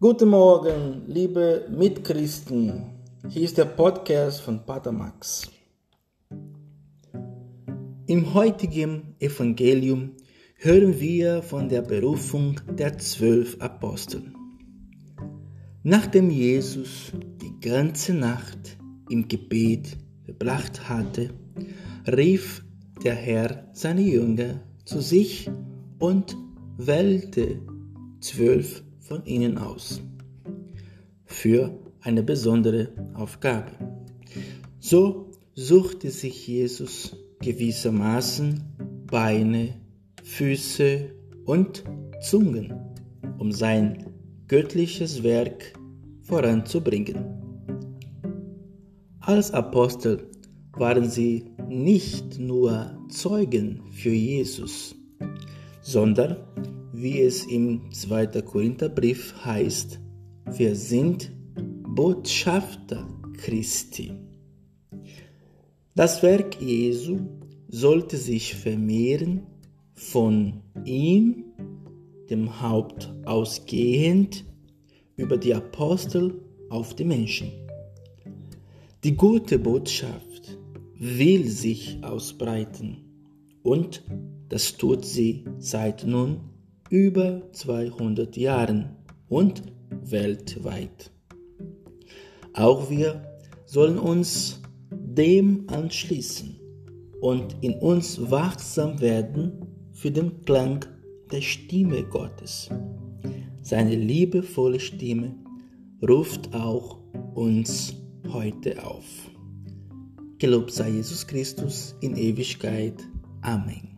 Guten Morgen, liebe Mitchristen. Hier ist der Podcast von Pater Max. Im heutigen Evangelium hören wir von der Berufung der zwölf Apostel. Nachdem Jesus die ganze Nacht im Gebet verbracht hatte, rief der Herr seine Jünger zu sich und wählte zwölf von ihnen aus für eine besondere Aufgabe. So suchte sich Jesus gewissermaßen Beine, Füße und Zungen, um sein göttliches Werk voranzubringen. Als Apostel waren sie nicht nur Zeugen für Jesus, sondern wie es im 2. Korintherbrief heißt, wir sind Botschafter Christi. Das Werk Jesu sollte sich vermehren, von ihm, dem Haupt ausgehend, über die Apostel auf die Menschen. Die gute Botschaft will sich ausbreiten und das tut sie seit nun über 200 Jahren und weltweit. Auch wir sollen uns dem anschließen und in uns wachsam werden für den Klang der Stimme Gottes. Seine liebevolle Stimme ruft auch uns heute auf. Gelobt sei Jesus Christus in Ewigkeit. Amém.